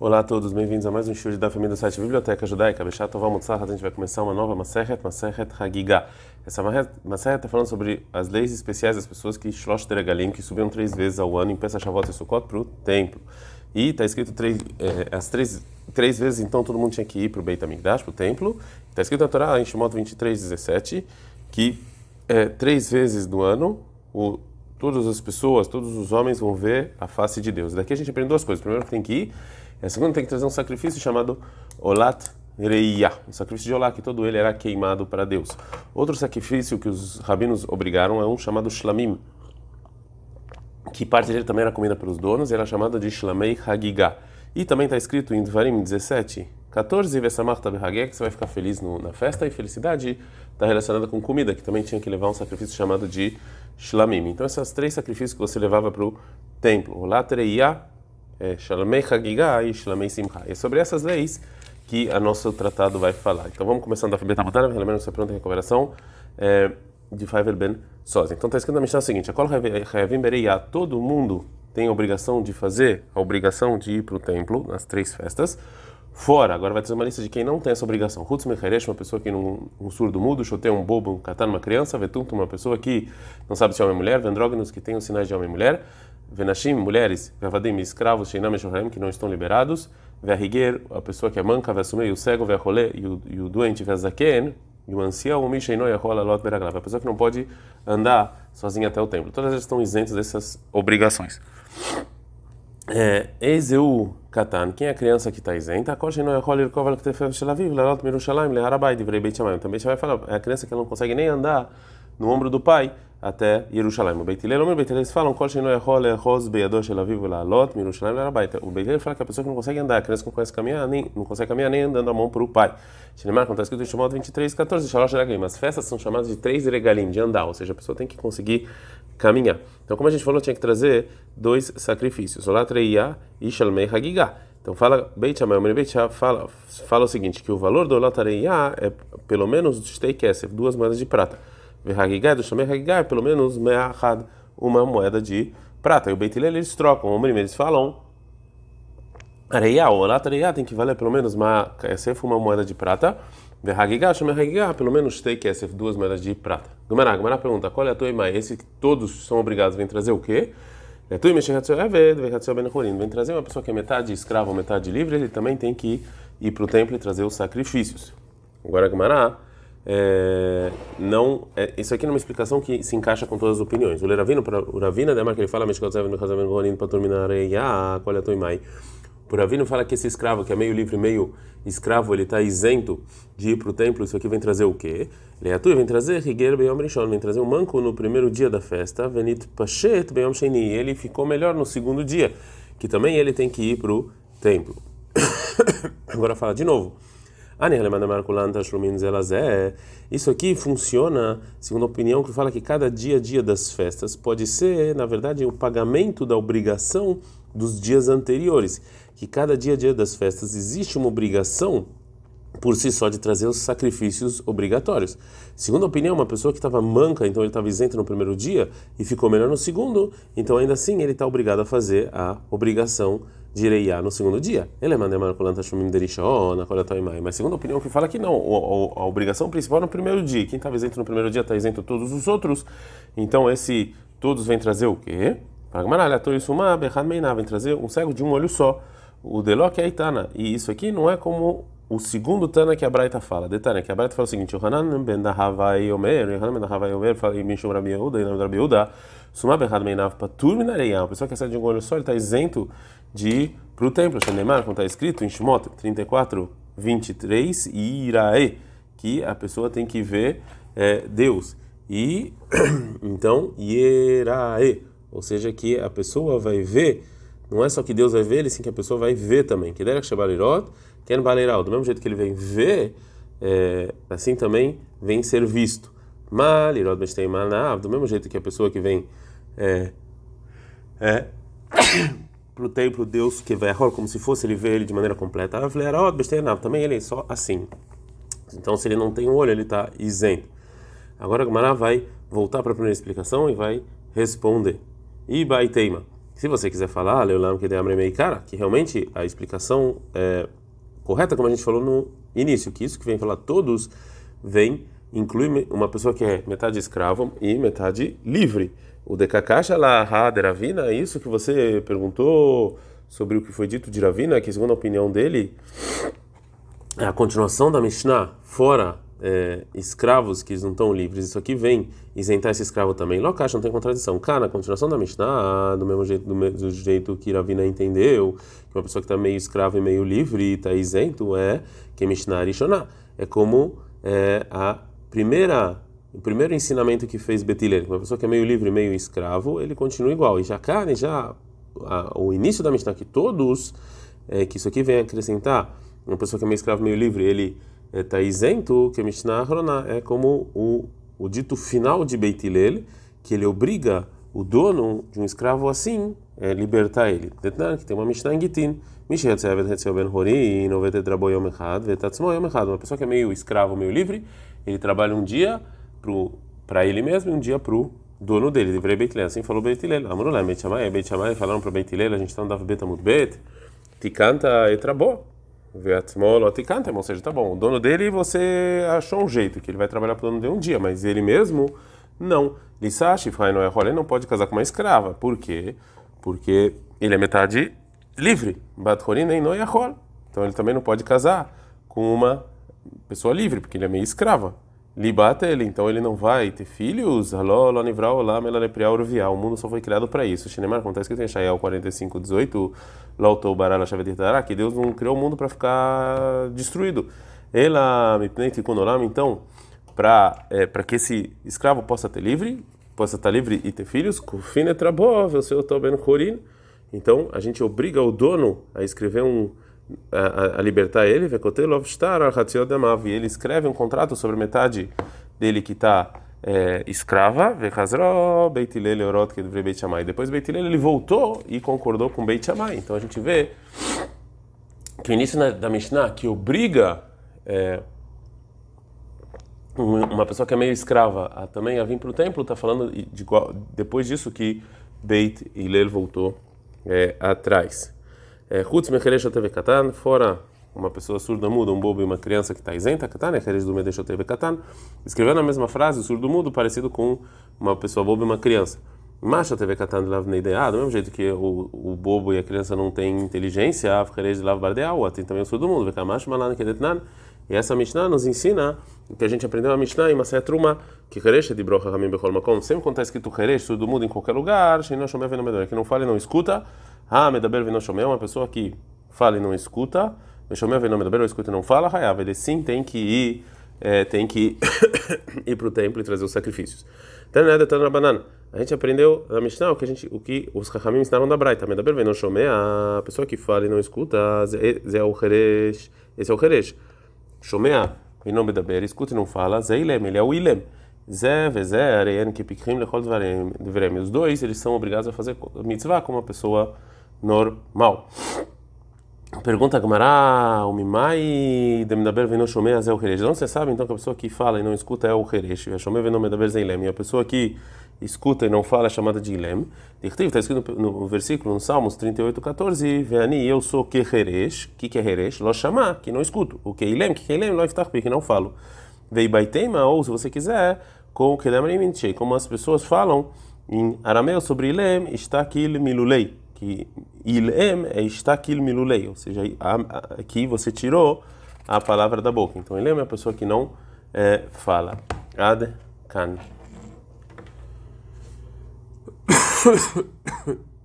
Olá a todos, bem-vindos a mais um show da família do site Biblioteca Judaica. Bechat Motzah, a gente vai começar uma nova Maseret, Maseret Hagigah. Essa Maseret está falando sobre as leis especiais das pessoas que Shlosh Teregalim, que subiam três vezes ao ano em Pesach, Shavuot e Sukkot para o templo. E está escrito três, é, as três, três vezes, então todo mundo tinha que ir para o Beit HaMikdash, para o templo. Está escrito na Torá, em Shemot 23, 17, que é, três vezes no ano o todas as pessoas, todos os homens vão ver a face de Deus. Daqui a gente aprende duas coisas. Primeiro, tem que ir a segunda tem que trazer um sacrifício chamado Olat Reia, um sacrifício de Olá, que todo ele era queimado para Deus. Outro sacrifício que os rabinos obrigaram é um chamado Shlamim, que parte dele também era comida pelos donos, e era chamado de Shlamei Hagigah. E também está escrito em Dvarim 17, 14, Vesamachta Behageh, que você vai ficar feliz no, na festa, e felicidade está relacionada com comida, que também tinha que levar um sacrifício chamado de Shlamim. Então, esses três sacrifícios que você levava para o templo, Olat Reia, é, Shalmei e Shalmei Simcha. É sobre essas leis que a nosso tratado vai falar. Então vamos começando da Fabeta Matana, lembrando que você pronta a recuperação é, de Faiver Ben Soz. Então está escrito na Mishnah o seguinte: todo mundo tem a obrigação de fazer, a obrigação de ir para o templo nas três festas. Fora, agora vai trazer uma lista de quem não tem essa obrigação. Rutz Mecharesh, uma pessoa que não, um surdo mudo, Chotei, um bobo, um catar, uma criança, Vetunto, uma pessoa que não sabe se é homem ou mulher, Vendrógenos, que tem os sinais de homem e mulher, Venashim, mulheres, Vevadim, escravos, Sheinam e que não estão liberados, Verriguer, a pessoa que é manca, Vesumei, o cego, Verrolé, e o, doente, Vezaken, e o ancião, o Mishainoi, a Rola, Lot, Beraglav, a pessoa que não pode andar sozinha até o templo. Todas elas estão isentas dessas obrigações. É, Ezeu Katan, quem é a criança que está isenta? Também vai falar, é a criança que não consegue nem andar no ombro do pai até Jerusalém. O Beit Hillel, o Beit Hillel fala kol sheino yachol echoz beyado shel aviv la'alot miRushalayim le'arabait. O Beit Hillel fala que a pessoa que não consegue andar, a criança que não consegue caminhar, nem, não consegue caminhar nem andando a mão para o pai. Shinemar, como está escrito em Shemot 23, 14, Shalosh Regalim. As festas são chamadas de três regalim, de andar, ou seja, a pessoa tem que conseguir caminhar. Então, como a gente falou, tinha que trazer dois sacrifícios, Olat Reia e Shalmei Hagigah. Então fala Beit Shammai, o Beit fala, fala o seguinte, que o valor do Olat Reia é pelo menos Shtei Kesef, duas moedas de prata. Verhagigai, do Shamei Hagigai, pelo menos me'achad, uma moeda de prata. E o Beit eles trocam, o eles falam Areia, o Olat tem que valer pelo menos uma Kesef, uma moeda de prata. Verhagigai, Shamei Hagigai, pelo menos Tei Kesef, duas moedas de prata. Gumará, Gumará pergunta, qual é a tua imagem? Esse que todos são obrigados, vem trazer o quê? É vem trazer uma pessoa que é metade escravo, metade livre, ele também tem que ir para o templo e trazer os sacrifícios. Agora, Gumará é, não, é, isso aqui é uma explicação que se encaixa com todas as opiniões. O Ravino, o Ravina, né, que ele fala, para é? O Ravino fala que esse escravo, que é meio livre, meio escravo, ele está isento de ir para o templo. Isso aqui vem trazer o quê? Leatu vem trazer Rigueiro Beyom Rishon, vem trazer um manco no primeiro dia da festa, Venit Pachet Beyom Sheni. Ele ficou melhor no segundo dia, que também ele tem que ir para o templo. Agora fala de novo. Isso aqui funciona, segundo a opinião, que fala que cada dia a dia das festas pode ser, na verdade, o pagamento da obrigação dos dias anteriores. Que cada dia a dia das festas existe uma obrigação por si só de trazer os sacrifícios obrigatórios. Segundo a opinião, uma pessoa que estava manca, então ele estava isento no primeiro dia e ficou melhor no segundo, então ainda assim ele está obrigado a fazer a obrigação de Reiá no segundo dia. Ele é derishon, Mas segundo a opinião que fala que não, a, a, obrigação principal é no primeiro dia. Quem estava isento no primeiro dia está isento todos os outros. Então esse todos vem trazer o quê? Vem trazer um cego de um olho só. O Delok é Itana. E isso aqui não é como o segundo Tana que a Braita fala. Detalhe, que a Braita fala o seguinte: Yohanan ben Dahavai Omer, Yohanan ben Dahavai Omer, fala em Mishum Rabi Yehuda, e Rabi Yehuda, Sumab Echad Meinav Patur Minareia. A pessoa que sai de um olho só, ele está isento de para o templo. Shanemar, como está escrito em Shemot 34, 23, Irae, que a pessoa tem que ver é, Deus. E então, Yerae, ou seja, que a pessoa vai ver, não é só que Deus vai ver, ele sim que a pessoa vai ver também. Que Derek Shabalirot Ken Baleral, do mesmo jeito que ele vem ver, é, assim também vem ser visto. Malirod Bestei do mesmo jeito que a pessoa que vem é, é, para o templo, Deus que vai como se fosse ele ver ele de maneira completa. Avlerod Bestei também ele é só assim. Então, se ele não tem um olho, ele está isento. Agora a Gemara vai voltar para a primeira explicação e vai responder. Ibaiteima. Se você quiser falar, Leolam que de cara, que realmente a explicação é correta, como a gente falou no início, que isso que vem falar todos vem inclui uma pessoa que é metade escravo e metade livre. O Dekakasha lá, Ravina, é isso que você perguntou sobre o que foi dito de Ravina, que segundo a opinião dele, a continuação da Mishnah, fora é, escravos que não estão livres, isso aqui vem isentar esse escravo também. Lokash não tem contradição. Cá, na continuação da Mishnah, do mesmo jeito, do, mesmo jeito que Ravina entendeu, que uma pessoa que está meio escrava e meio livre e está isento, é que Mishnah Rishoná. É como é, a primeira o primeiro ensinamento que fez Betiler, uma pessoa que é meio livre, meio escravo, ele continua igual. E já carne, já a, o início da Mishnah que todos, é, que isso aqui vem acrescentar, uma pessoa que é meio escravo, meio livre, ele está isento, que a Mishnah Roná é como o, o dito final de Beitilel, que ele obriga o dono de um escravo assim é, libertar ele. Que tem uma Mishnah em Gitin. Uma pessoa que é meio escravo, meio livre, ele trabalha um dia para ele mesmo e um dia para o dono dele. Deveria Beitilel. Assim falou Beitilel. Amrullah, Beit Shammai, Beit Shammai falaram para Beitilel, a gente está no Dav Betamut Bet, Tikanta etrabó. Veatmol Oticantem, ou seja, tá bom, o dono dele você achou um jeito que ele vai trabalhar para o dono dele um dia, mas ele mesmo não. Lissashi, ele não pode casar com uma escrava. Por quê? Porque ele é metade livre. Então ele também não pode casar com uma pessoa livre, porque ele é meio escrava. Libata ele, então ele não vai ter filhos. Alô, Lonivral, lá, Melaneprial, Uruvial. O mundo só foi criado para isso. Shinemar acontece que tem Shael 45, 18, Lautou Barala Shavedirtará, que Deus não criou o mundo para ficar destruído. Ela, Mipnei Kunolam, então, para é, que esse escravo possa ter livre, possa estar livre e ter filhos, Kufine Trabov, o seu Toben Korin. Então, a gente obriga o dono a escrever um a, a libertar ele, e ele escreve um contrato sobre metade dele que está é, escrava, depois Beit ele voltou e concordou com Beit Shammai. Então a gente vê que o início da Mishnah que obriga é, uma pessoa que é meio escrava a, também a vir para o templo, está falando de, depois disso que Beit Hillel voltou é, atrás. Chutz Mecheresh TV Katan, fora uma pessoa surda-muda, um bobo e uma criança que está isenta, Katan, Mecheresh do Medesh TV Katan, escrevendo a mesma frase, surdo-mudo, parecido com uma pessoa boba e uma criança. Macha TV Katan de Lav Neidea, do mesmo jeito que o, o bobo e a criança não têm inteligência, Avcheresh de Lav Bardeal, tem também o surdo-mudo, Vekamash Malan Kedetnan, e essa Mishnah nos ensina o que a gente aprendeu na Mishnah em Masaya Truma, que Heresh de Brocha Ramim Bechol Makom, sempre quando está escrito Heresh, surdo-mudo em qualquer lugar, que não fala e não escuta, ah, medaber vino shomeu, uma pessoa que fala e não escuta. Shomeu vino medaber, ou escuta e não fala. Hayav, ele sim tem que ir, é, tem que ir para o templo e trazer os sacrifícios. na banana. A gente aprendeu na Mishnah o que, a gente, o que os Chachamim ensinaram da Braita. Medaber vino shomeu, a pessoa que fala e não escuta, esse é o. Esse é o Heresh. Shomeu, vino medaber, escuta e não fala, Zeilem, ele é o Ilem. Zé, Vezé, Areien, Kipikrim, Lechol Dvarem. Os dois, eles são obrigados a fazer mitzvah como uma pessoa normal. Pergunta Gamara, o Mimai Demdaber veno Shomei é o Heresh. Não você sabe então que a pessoa que fala e não escuta é o Heresh. Shomei veno Medaber Zeilem. E a pessoa que escuta e não fala é chamada de Ilem. Está escrito no, versículo, no Salmos 38, 14. Veani, eu sou que Heresh. Que, que é Heresh? Lo chamar, que não escuto. O que Ilem? que é Ilem? Lo que não falo. Vei baitema, ou se você quiser, com o que como as pessoas falam em arameu sobre Ilem, aqui milulei que ilem é estakil milulei, ou seja, aqui você tirou a palavra da boca. Então, ilem é a pessoa que não é, fala. Ad kan.